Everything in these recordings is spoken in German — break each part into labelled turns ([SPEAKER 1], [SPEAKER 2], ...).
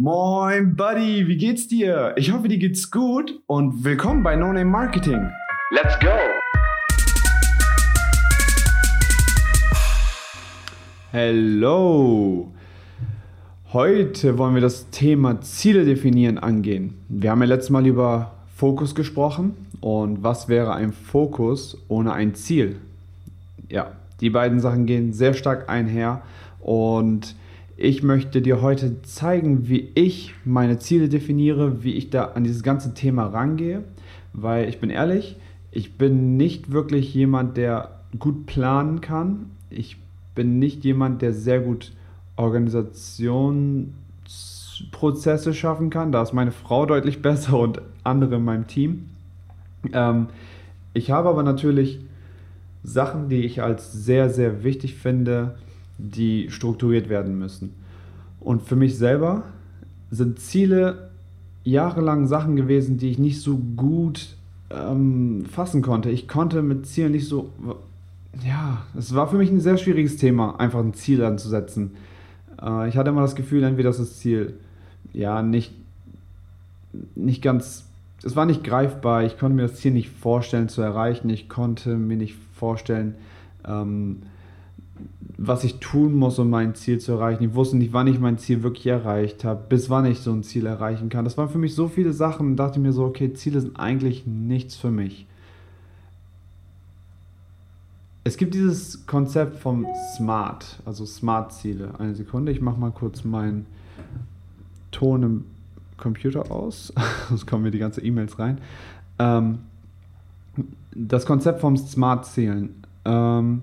[SPEAKER 1] Moin, Buddy, wie geht's dir? Ich hoffe, dir geht's gut und willkommen bei No Name Marketing. Let's go! Hello! Heute wollen wir das Thema Ziele definieren angehen. Wir haben ja letztes Mal über Fokus gesprochen und was wäre ein Fokus ohne ein Ziel? Ja, die beiden Sachen gehen sehr stark einher und ich möchte dir heute zeigen, wie ich meine Ziele definiere, wie ich da an dieses ganze Thema rangehe, weil ich bin ehrlich, ich bin nicht wirklich jemand, der gut planen kann. Ich bin nicht jemand, der sehr gut Organisationsprozesse schaffen kann. Da ist meine Frau deutlich besser und andere in meinem Team. Ähm, ich habe aber natürlich Sachen, die ich als sehr, sehr wichtig finde, die strukturiert werden müssen. Und für mich selber sind Ziele jahrelang Sachen gewesen, die ich nicht so gut ähm, fassen konnte. Ich konnte mit Zielen nicht so. Ja, es war für mich ein sehr schwieriges Thema, einfach ein Ziel anzusetzen. Äh, ich hatte immer das Gefühl, entweder ist das Ziel ja nicht, nicht ganz. Es war nicht greifbar. Ich konnte mir das Ziel nicht vorstellen zu erreichen. Ich konnte mir nicht vorstellen, ähm, was ich tun muss, um mein Ziel zu erreichen. Ich wusste nicht, wann ich mein Ziel wirklich erreicht habe, bis wann ich so ein Ziel erreichen kann. Das waren für mich so viele Sachen dachte mir so, okay, Ziele sind eigentlich nichts für mich. Es gibt dieses Konzept vom Smart, also Smart-Ziele. Eine Sekunde, ich mache mal kurz meinen Ton im Computer aus, sonst kommen mir die ganzen E-Mails rein. Ähm, das Konzept vom Smart-Zielen. Ähm,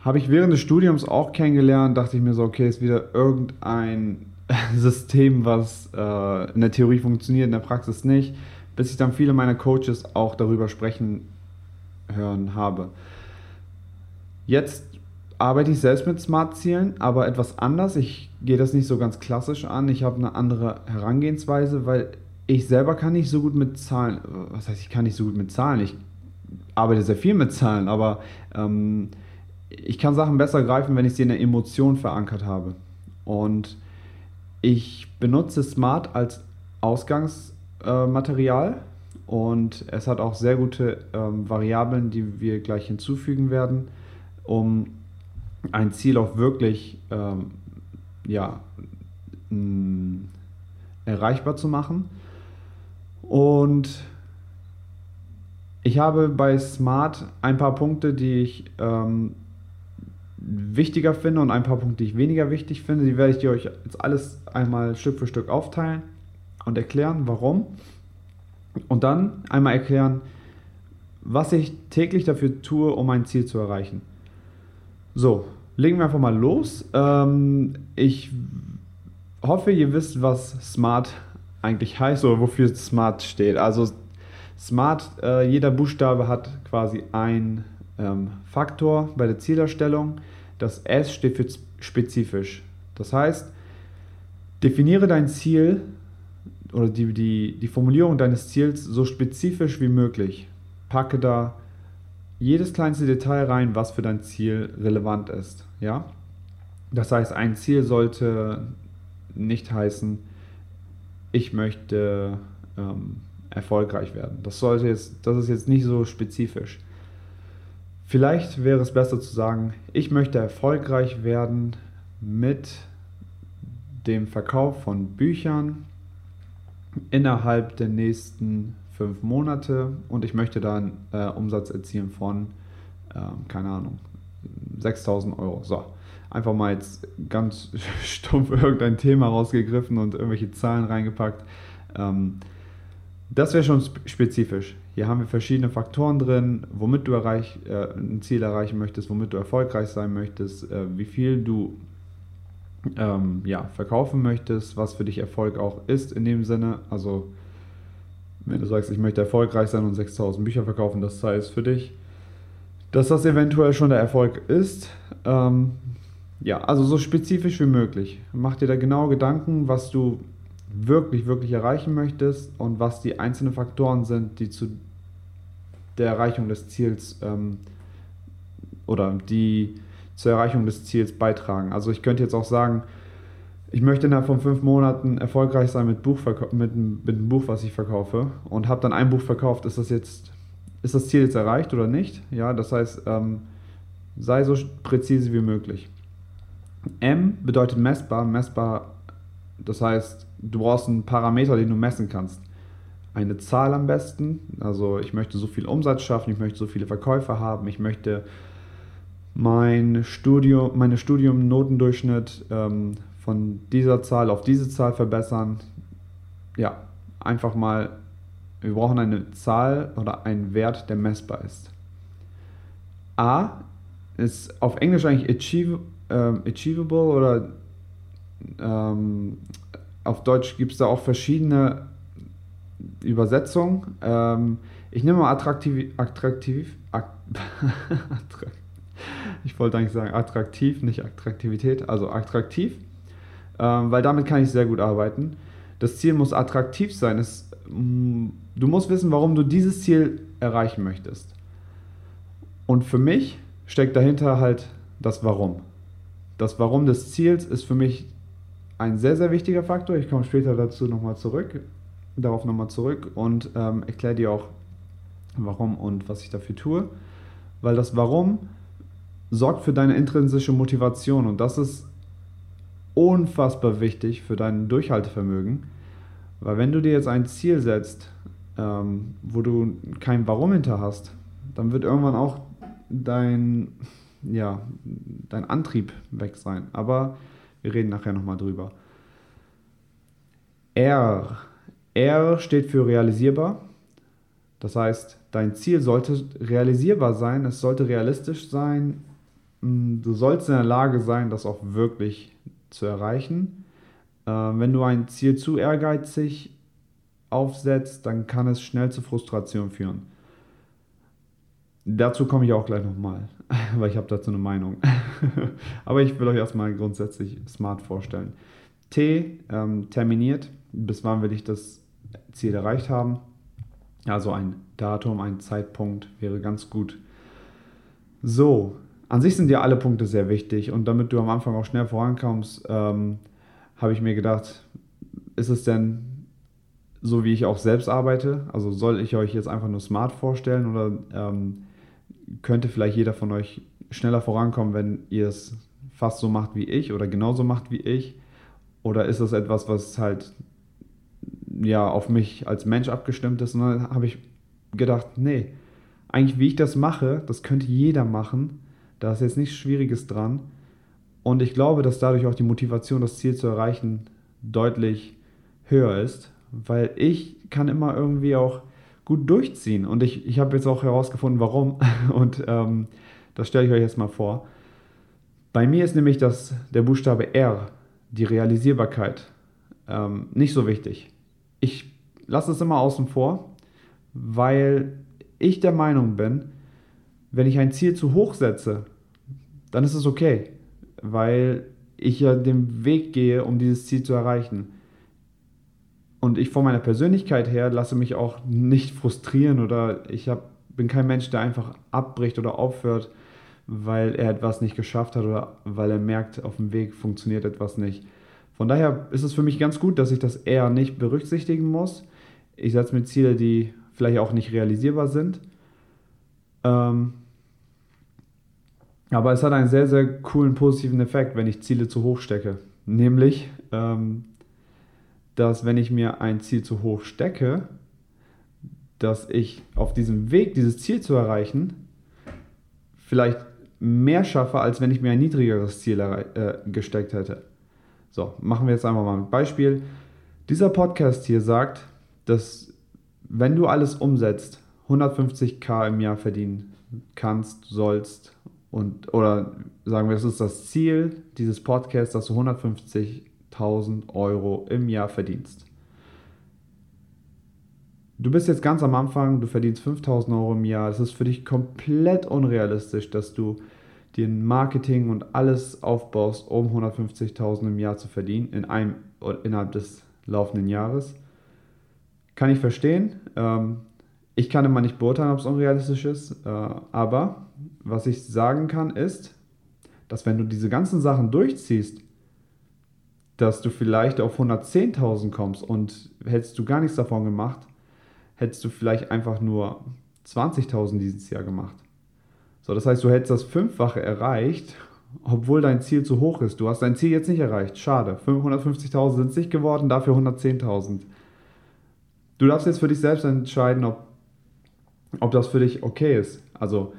[SPEAKER 1] habe ich während des Studiums auch kennengelernt, dachte ich mir so, okay, ist wieder irgendein System, was äh, in der Theorie funktioniert, in der Praxis nicht, bis ich dann viele meiner Coaches auch darüber sprechen hören habe. Jetzt arbeite ich selbst mit Smart-Zielen, aber etwas anders. Ich gehe das nicht so ganz klassisch an. Ich habe eine andere Herangehensweise, weil ich selber kann nicht so gut mit Zahlen. Was heißt, ich kann nicht so gut mit Zahlen? Ich arbeite sehr viel mit Zahlen, aber ähm, ich kann Sachen besser greifen, wenn ich sie in der Emotion verankert habe. Und ich benutze Smart als Ausgangsmaterial äh, und es hat auch sehr gute ähm, Variablen, die wir gleich hinzufügen werden, um ein Ziel auch wirklich ähm, ja, mh, erreichbar zu machen. Und ich habe bei Smart ein paar Punkte, die ich ähm, wichtiger finde und ein paar Punkte, die ich weniger wichtig finde. Die werde ich dir euch jetzt alles einmal Stück für Stück aufteilen und erklären, warum. Und dann einmal erklären, was ich täglich dafür tue, um mein Ziel zu erreichen. So, legen wir einfach mal los. Ähm, ich hoffe, ihr wisst, was Smart eigentlich heißt oder wofür Smart steht. Also Smart, äh, jeder Buchstabe hat quasi ein ähm, Faktor bei der Zielerstellung. Das S steht für spezifisch. Das heißt, definiere dein Ziel oder die, die, die Formulierung deines Ziels so spezifisch wie möglich. Packe da jedes kleinste Detail rein, was für dein Ziel relevant ist. Ja? Das heißt, ein Ziel sollte nicht heißen, ich möchte ähm, erfolgreich werden. Das sollte jetzt, das ist jetzt nicht so spezifisch. Vielleicht wäre es besser zu sagen, ich möchte erfolgreich werden mit dem Verkauf von Büchern innerhalb der nächsten fünf Monate und ich möchte dann äh, Umsatz erzielen von, äh, keine Ahnung, 6000 Euro. So, einfach mal jetzt ganz stumpf irgendein Thema rausgegriffen und irgendwelche Zahlen reingepackt. Ähm, das wäre schon spezifisch. Hier haben wir verschiedene Faktoren drin, womit du erreich, äh, ein Ziel erreichen möchtest, womit du erfolgreich sein möchtest, äh, wie viel du ähm, ja, verkaufen möchtest, was für dich Erfolg auch ist in dem Sinne. Also wenn du sagst, ich möchte erfolgreich sein und 6000 Bücher verkaufen, das heißt für dich, dass das eventuell schon der Erfolg ist. Ähm, ja, also so spezifisch wie möglich. Mach dir da genau Gedanken, was du wirklich, wirklich erreichen möchtest und was die einzelnen Faktoren sind, die zu der Erreichung des Ziels ähm, oder die zur Erreichung des Ziels beitragen. Also ich könnte jetzt auch sagen, ich möchte innerhalb von fünf Monaten erfolgreich sein mit, mit, mit einem Buch, was ich verkaufe und habe dann ein Buch verkauft. Ist das jetzt, ist das Ziel jetzt erreicht oder nicht? Ja, das heißt, ähm, sei so präzise wie möglich. M bedeutet messbar. Messbar, das heißt, du brauchst einen Parameter, den du messen kannst. Eine Zahl am besten. Also ich möchte so viel Umsatz schaffen, ich möchte so viele Verkäufer haben, ich möchte mein Studium, meine Studium-Notendurchschnitt ähm, von dieser Zahl auf diese Zahl verbessern. Ja, einfach mal, wir brauchen eine Zahl oder einen Wert, der messbar ist. A ist auf Englisch eigentlich achieve, ähm, achievable oder ähm, auf Deutsch gibt es da auch verschiedene Übersetzungen. Ähm, ich nehme mal attraktiv, attraktiv, ich wollte eigentlich sagen attraktiv, nicht Attraktivität, also attraktiv ähm, weil damit kann ich sehr gut arbeiten. Das Ziel muss attraktiv sein. Es, mm, du musst wissen, warum du dieses Ziel erreichen möchtest. Und für mich steckt dahinter halt das Warum. Das Warum des Ziels ist für mich ein sehr, sehr wichtiger Faktor. Ich komme später dazu nochmal zurück, darauf nochmal zurück und ähm, erkläre dir auch, warum und was ich dafür tue. Weil das Warum sorgt für deine intrinsische Motivation und das ist unfassbar wichtig für dein Durchhaltevermögen. Weil wenn du dir jetzt ein Ziel setzt, ähm, wo du kein Warum hinter hast, dann wird irgendwann auch dein, ja, dein Antrieb weg sein. Aber wir reden nachher nochmal drüber. R. R steht für realisierbar. Das heißt, dein Ziel sollte realisierbar sein, es sollte realistisch sein. Du sollst in der Lage sein, das auch wirklich zu erreichen. Äh, wenn du ein Ziel zu ehrgeizig aufsetzt, dann kann es schnell zu Frustration führen. Dazu komme ich auch gleich nochmal, weil ich habe dazu eine Meinung. Aber ich will euch erstmal grundsätzlich smart vorstellen. T ähm, terminiert, bis wann will ich das Ziel erreicht haben. Also ein Datum, ein Zeitpunkt wäre ganz gut. So, an sich sind ja alle Punkte sehr wichtig und damit du am Anfang auch schnell vorankommst, ähm, habe ich mir gedacht, ist es denn so, wie ich auch selbst arbeite? Also soll ich euch jetzt einfach nur smart vorstellen oder ähm, könnte vielleicht jeder von euch schneller vorankommen, wenn ihr es fast so macht wie ich oder genauso macht wie ich? Oder ist das etwas, was halt ja auf mich als Mensch abgestimmt ist? Und dann habe ich gedacht, nee, eigentlich wie ich das mache, das könnte jeder machen da ist jetzt nichts Schwieriges dran. Und ich glaube, dass dadurch auch die Motivation, das Ziel zu erreichen, deutlich höher ist, weil ich kann immer irgendwie auch gut durchziehen. Und ich, ich habe jetzt auch herausgefunden, warum. Und ähm, das stelle ich euch jetzt mal vor. Bei mir ist nämlich das, der Buchstabe R, die Realisierbarkeit, ähm, nicht so wichtig. Ich lasse es immer außen vor, weil ich der Meinung bin, wenn ich ein Ziel zu hoch setze, dann ist es okay, weil ich ja den Weg gehe, um dieses Ziel zu erreichen. Und ich von meiner Persönlichkeit her lasse mich auch nicht frustrieren oder ich hab, bin kein Mensch, der einfach abbricht oder aufhört, weil er etwas nicht geschafft hat oder weil er merkt, auf dem Weg funktioniert etwas nicht. Von daher ist es für mich ganz gut, dass ich das eher nicht berücksichtigen muss. Ich setze mir Ziele, die vielleicht auch nicht realisierbar sind ähm, aber es hat einen sehr, sehr coolen positiven Effekt, wenn ich Ziele zu hoch stecke. Nämlich, ähm, dass wenn ich mir ein Ziel zu hoch stecke, dass ich auf diesem Weg, dieses Ziel zu erreichen, vielleicht mehr schaffe, als wenn ich mir ein niedrigeres Ziel äh, gesteckt hätte. So, machen wir jetzt einfach mal ein Beispiel. Dieser Podcast hier sagt, dass wenn du alles umsetzt, 150k im Jahr verdienen kannst, sollst und oder sagen wir, das ist das Ziel dieses Podcasts, dass du 150.000 Euro im Jahr verdienst. Du bist jetzt ganz am Anfang, du verdienst 5.000 Euro im Jahr. Es ist für dich komplett unrealistisch, dass du dir Marketing und alles aufbaust, um 150.000 im Jahr zu verdienen in einem, innerhalb des laufenden Jahres. Kann ich verstehen. Ähm, ich kann immer nicht beurteilen, ob es unrealistisch ist, äh, aber was ich sagen kann ist, dass wenn du diese ganzen Sachen durchziehst, dass du vielleicht auf 110.000 kommst und hättest du gar nichts davon gemacht, hättest du vielleicht einfach nur 20.000 dieses Jahr gemacht. So, das heißt, du hättest das Fünffache erreicht, obwohl dein Ziel zu hoch ist. Du hast dein Ziel jetzt nicht erreicht. Schade. 550.000 sind es nicht geworden, dafür 110.000. Du darfst jetzt für dich selbst entscheiden, ob, ob das für dich okay ist. Also,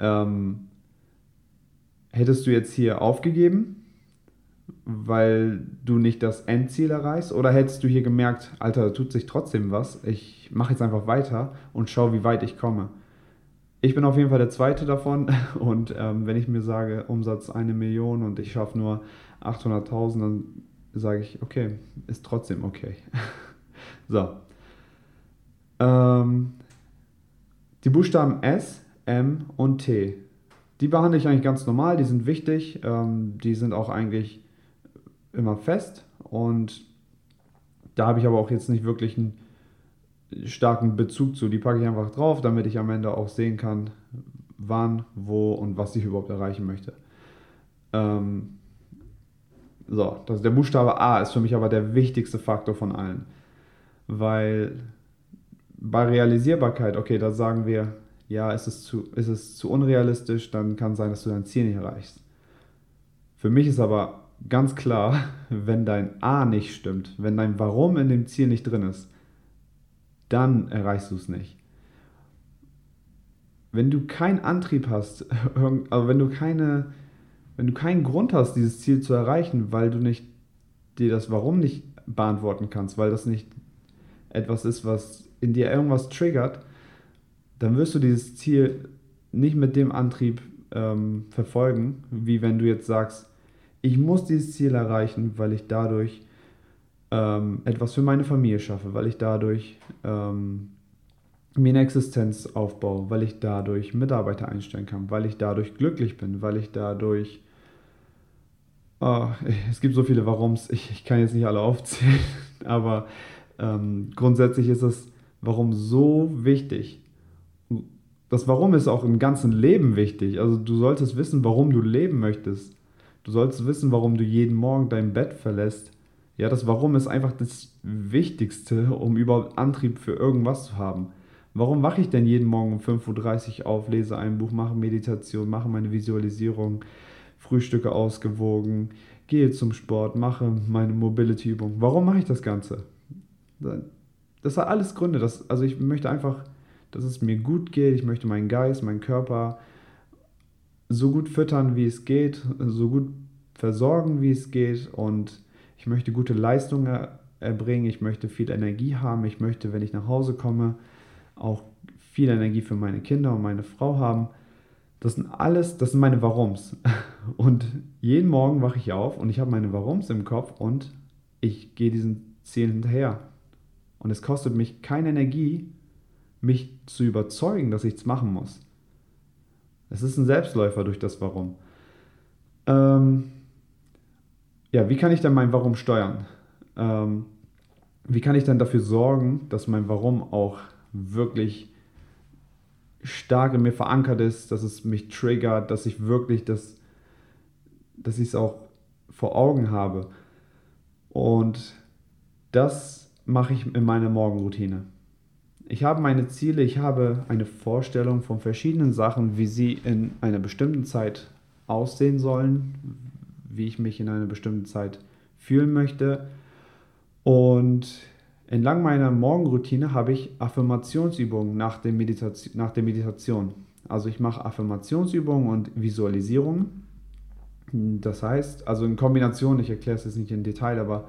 [SPEAKER 1] ähm, hättest du jetzt hier aufgegeben, weil du nicht das Endziel erreichst? Oder hättest du hier gemerkt, Alter, da tut sich trotzdem was, ich mache jetzt einfach weiter und schaue, wie weit ich komme? Ich bin auf jeden Fall der Zweite davon und ähm, wenn ich mir sage, Umsatz eine Million und ich schaffe nur 800.000, dann sage ich, okay, ist trotzdem okay. so. Ähm, die Buchstaben S, M und T. Die behandle ich eigentlich ganz normal, die sind wichtig, ähm, die sind auch eigentlich immer fest und da habe ich aber auch jetzt nicht wirklich einen starken Bezug zu. Die packe ich einfach drauf, damit ich am Ende auch sehen kann, wann, wo und was ich überhaupt erreichen möchte. Ähm, so, das, der Buchstabe A ist für mich aber der wichtigste Faktor von allen. Weil bei Realisierbarkeit, okay, da sagen wir, ja, ist es, zu, ist es zu unrealistisch, dann kann sein, dass du dein Ziel nicht erreichst. Für mich ist aber ganz klar, wenn dein A nicht stimmt, wenn dein Warum in dem Ziel nicht drin ist, dann erreichst du es nicht. Wenn du keinen Antrieb hast, also wenn du keine, wenn du keinen Grund hast, dieses Ziel zu erreichen, weil du nicht dir das Warum nicht beantworten kannst, weil das nicht etwas ist, was in dir irgendwas triggert, dann wirst du dieses Ziel nicht mit dem Antrieb ähm, verfolgen, wie wenn du jetzt sagst, ich muss dieses Ziel erreichen, weil ich dadurch ähm, etwas für meine Familie schaffe, weil ich dadurch ähm, mir eine Existenz aufbaue, weil ich dadurch Mitarbeiter einstellen kann, weil ich dadurch glücklich bin, weil ich dadurch... Oh, es gibt so viele Warums, ich, ich kann jetzt nicht alle aufzählen, aber ähm, grundsätzlich ist das Warum so wichtig. Das Warum ist auch im ganzen Leben wichtig. Also du solltest wissen, warum du leben möchtest. Du sollst wissen, warum du jeden Morgen dein Bett verlässt. Ja, das Warum ist einfach das Wichtigste, um überhaupt Antrieb für irgendwas zu haben. Warum wache ich denn jeden Morgen um 5.30 Uhr auf, lese ein Buch, mache Meditation, mache meine Visualisierung, frühstücke ausgewogen, gehe zum Sport, mache meine Mobility-Übung? Warum mache ich das Ganze? Das hat alles Gründe. Das, also ich möchte einfach, dass es mir gut geht. Ich möchte meinen Geist, meinen Körper so gut füttern, wie es geht, so gut versorgen, wie es geht und ich möchte gute Leistungen erbringen, ich möchte viel Energie haben, ich möchte, wenn ich nach Hause komme, auch viel Energie für meine Kinder und meine Frau haben. Das sind alles, das sind meine Warums. Und jeden Morgen wache ich auf und ich habe meine Warums im Kopf und ich gehe diesen Zielen hinterher. Und es kostet mich keine Energie, mich zu überzeugen, dass ich es machen muss. Es ist ein Selbstläufer durch das Warum. Ähm, ja, wie kann ich dann mein Warum steuern? Ähm, wie kann ich dann dafür sorgen, dass mein Warum auch wirklich stark in mir verankert ist, dass es mich triggert, dass ich wirklich das, dass ich es auch vor Augen habe. Und das mache ich in meiner Morgenroutine. Ich habe meine Ziele, ich habe eine Vorstellung von verschiedenen Sachen, wie sie in einer bestimmten Zeit aussehen sollen, wie ich mich in einer bestimmten Zeit fühlen möchte. Und entlang meiner Morgenroutine habe ich Affirmationsübungen nach der, Meditation, nach der Meditation. Also ich mache Affirmationsübungen und Visualisierungen. Das heißt, also in Kombination, ich erkläre es jetzt nicht in Detail, aber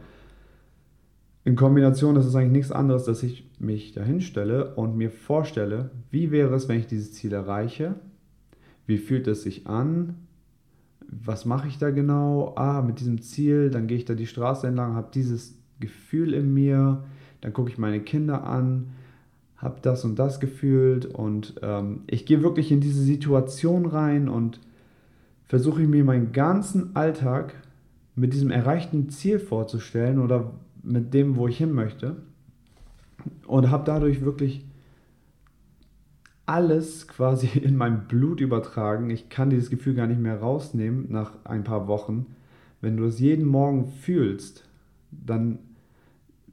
[SPEAKER 1] in Kombination ist es eigentlich nichts anderes, dass ich mich dahin stelle und mir vorstelle, wie wäre es, wenn ich dieses Ziel erreiche? Wie fühlt es sich an? Was mache ich da genau? Ah, mit diesem Ziel, dann gehe ich da die Straße entlang, habe dieses Gefühl in mir, dann gucke ich meine Kinder an, habe das und das gefühlt und ähm, ich gehe wirklich in diese Situation rein und versuche mir meinen ganzen Alltag mit diesem erreichten Ziel vorzustellen oder mit dem, wo ich hin möchte. Und habe dadurch wirklich alles quasi in mein Blut übertragen. Ich kann dieses Gefühl gar nicht mehr rausnehmen nach ein paar Wochen, wenn du es jeden Morgen fühlst, dann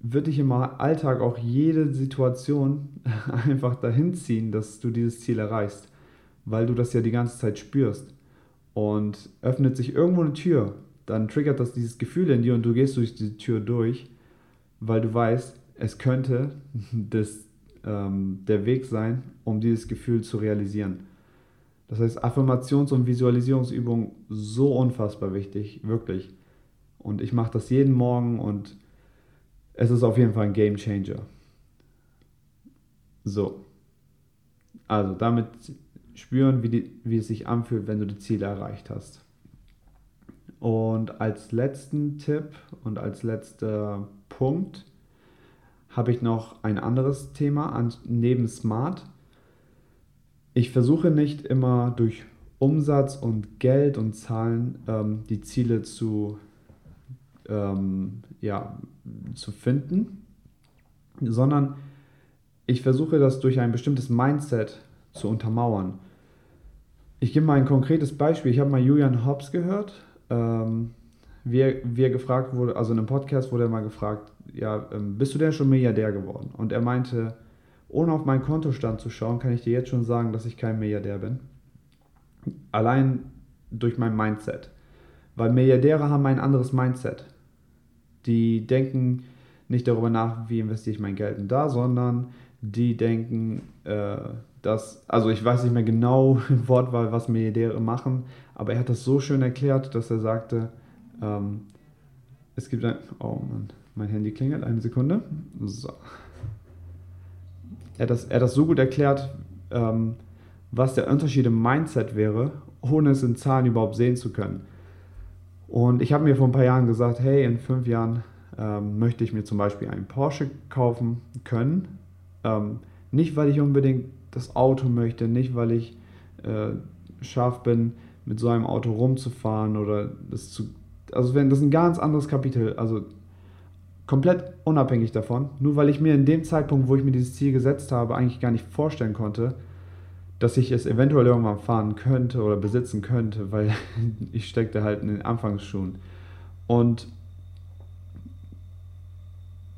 [SPEAKER 1] wird dich im Alltag auch jede Situation einfach dahin ziehen, dass du dieses Ziel erreichst, weil du das ja die ganze Zeit spürst. Und öffnet sich irgendwo eine Tür, dann triggert das dieses Gefühl in dir und du gehst durch die Tür durch, weil du weißt, es könnte das, ähm, der Weg sein, um dieses Gefühl zu realisieren. Das heißt, Affirmations- und Visualisierungsübungen so unfassbar wichtig, wirklich. Und ich mache das jeden Morgen und es ist auf jeden Fall ein Game Changer. So. Also damit spüren, wie, die, wie es sich anfühlt, wenn du die Ziele erreicht hast. Und als letzten Tipp und als letzter Punkt habe ich noch ein anderes Thema neben Smart. Ich versuche nicht immer durch Umsatz und Geld und Zahlen ähm, die Ziele zu, ähm, ja, zu finden, sondern ich versuche das durch ein bestimmtes Mindset zu untermauern. Ich gebe mal ein konkretes Beispiel. Ich habe mal Julian Hobbs gehört. Ähm, wie, wie er gefragt wurde, also in einem Podcast wurde er mal gefragt, ja, ähm, bist du denn schon Milliardär geworden? Und er meinte, ohne auf meinen Kontostand zu schauen, kann ich dir jetzt schon sagen, dass ich kein Milliardär bin. Allein durch mein Mindset. Weil Milliardäre haben ein anderes Mindset. Die denken nicht darüber nach, wie investiere ich mein Geld in da, sondern die denken, äh, dass, also ich weiß nicht mehr genau im Wortwahl, was Milliardäre machen, aber er hat das so schön erklärt, dass er sagte, ähm, es gibt ein, oh Mann, mein Handy klingelt, eine Sekunde. So. Er hat das, er hat das so gut erklärt, ähm, was der Unterschied im Mindset wäre, ohne es in Zahlen überhaupt sehen zu können. Und ich habe mir vor ein paar Jahren gesagt, hey, in fünf Jahren ähm, möchte ich mir zum Beispiel einen Porsche kaufen können. Ähm, nicht, weil ich unbedingt das Auto möchte, nicht, weil ich äh, scharf bin, mit so einem Auto rumzufahren oder das zu. Also, wenn das ist ein ganz anderes Kapitel, also komplett unabhängig davon, nur weil ich mir in dem Zeitpunkt, wo ich mir dieses Ziel gesetzt habe, eigentlich gar nicht vorstellen konnte, dass ich es eventuell irgendwann fahren könnte oder besitzen könnte, weil ich steckte halt in den Anfangsschuhen. Und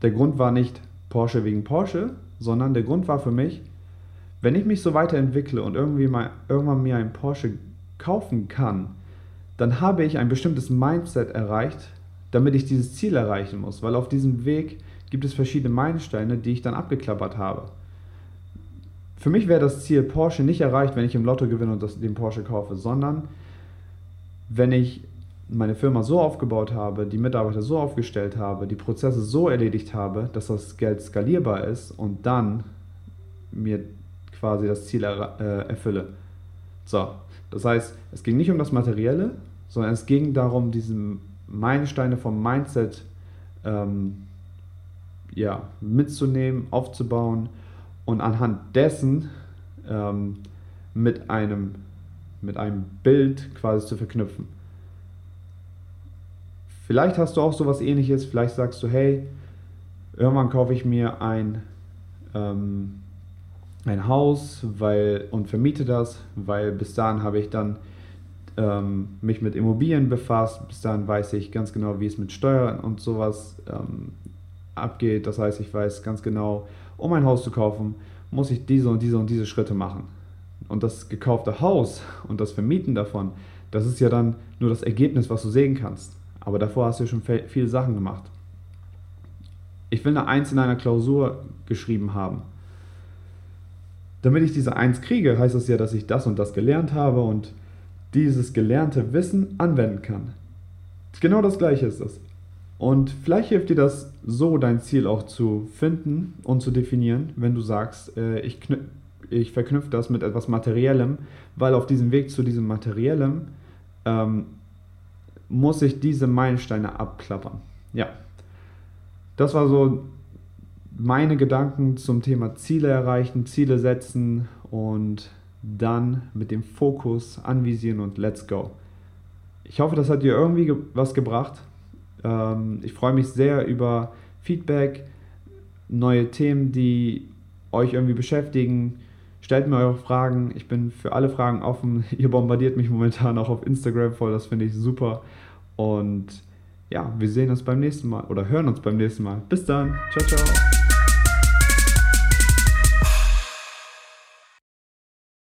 [SPEAKER 1] der Grund war nicht Porsche wegen Porsche, sondern der Grund war für mich, wenn ich mich so weiterentwickle und irgendwie mal irgendwann mir einen Porsche kaufen kann, dann habe ich ein bestimmtes Mindset erreicht, damit ich dieses Ziel erreichen muss, weil auf diesem Weg gibt es verschiedene Meilensteine, die ich dann abgeklappert habe. Für mich wäre das Ziel Porsche nicht erreicht, wenn ich im Lotto gewinne und das, den Porsche kaufe, sondern wenn ich meine Firma so aufgebaut habe, die Mitarbeiter so aufgestellt habe, die Prozesse so erledigt habe, dass das Geld skalierbar ist und dann mir quasi das Ziel er, äh, erfülle. So, das heißt, es ging nicht um das Materielle, sondern es ging darum, diese Meilensteine vom Mindset ähm, ja, mitzunehmen, aufzubauen und anhand dessen ähm, mit, einem, mit einem Bild quasi zu verknüpfen. Vielleicht hast du auch sowas ähnliches, vielleicht sagst du, hey, irgendwann kaufe ich mir ein, ähm, ein Haus weil, und vermiete das, weil bis dahin habe ich dann ähm, mich mit Immobilien befasst, bis dahin weiß ich ganz genau, wie es mit Steuern und sowas ähm, abgeht. Das heißt, ich weiß ganz genau, um ein Haus zu kaufen, muss ich diese und diese und diese Schritte machen. Und das gekaufte Haus und das Vermieten davon, das ist ja dann nur das Ergebnis, was du sehen kannst. Aber davor hast du schon viele Sachen gemacht. Ich will eine Eins in einer Klausur geschrieben haben. Damit ich diese Eins kriege, heißt das ja, dass ich das und das gelernt habe und dieses gelernte Wissen anwenden kann. Genau das gleiche ist es. Und vielleicht hilft dir das so, dein Ziel auch zu finden und zu definieren, wenn du sagst, äh, ich, ich verknüpfe das mit etwas Materiellem, weil auf diesem Weg zu diesem Materiellem ähm, muss ich diese Meilensteine abklappern. Ja, das war so meine Gedanken zum Thema Ziele erreichen, Ziele setzen und dann mit dem Fokus anvisieren und let's go. Ich hoffe, das hat dir irgendwie ge was gebracht. Ähm, ich freue mich sehr über Feedback, neue Themen, die euch irgendwie beschäftigen. Stellt mir eure Fragen. Ich bin für alle Fragen offen. Ihr bombardiert mich momentan auch auf Instagram voll. Das finde ich super. Und ja, wir sehen uns beim nächsten Mal oder hören uns beim nächsten Mal. Bis dann. Ciao, ciao.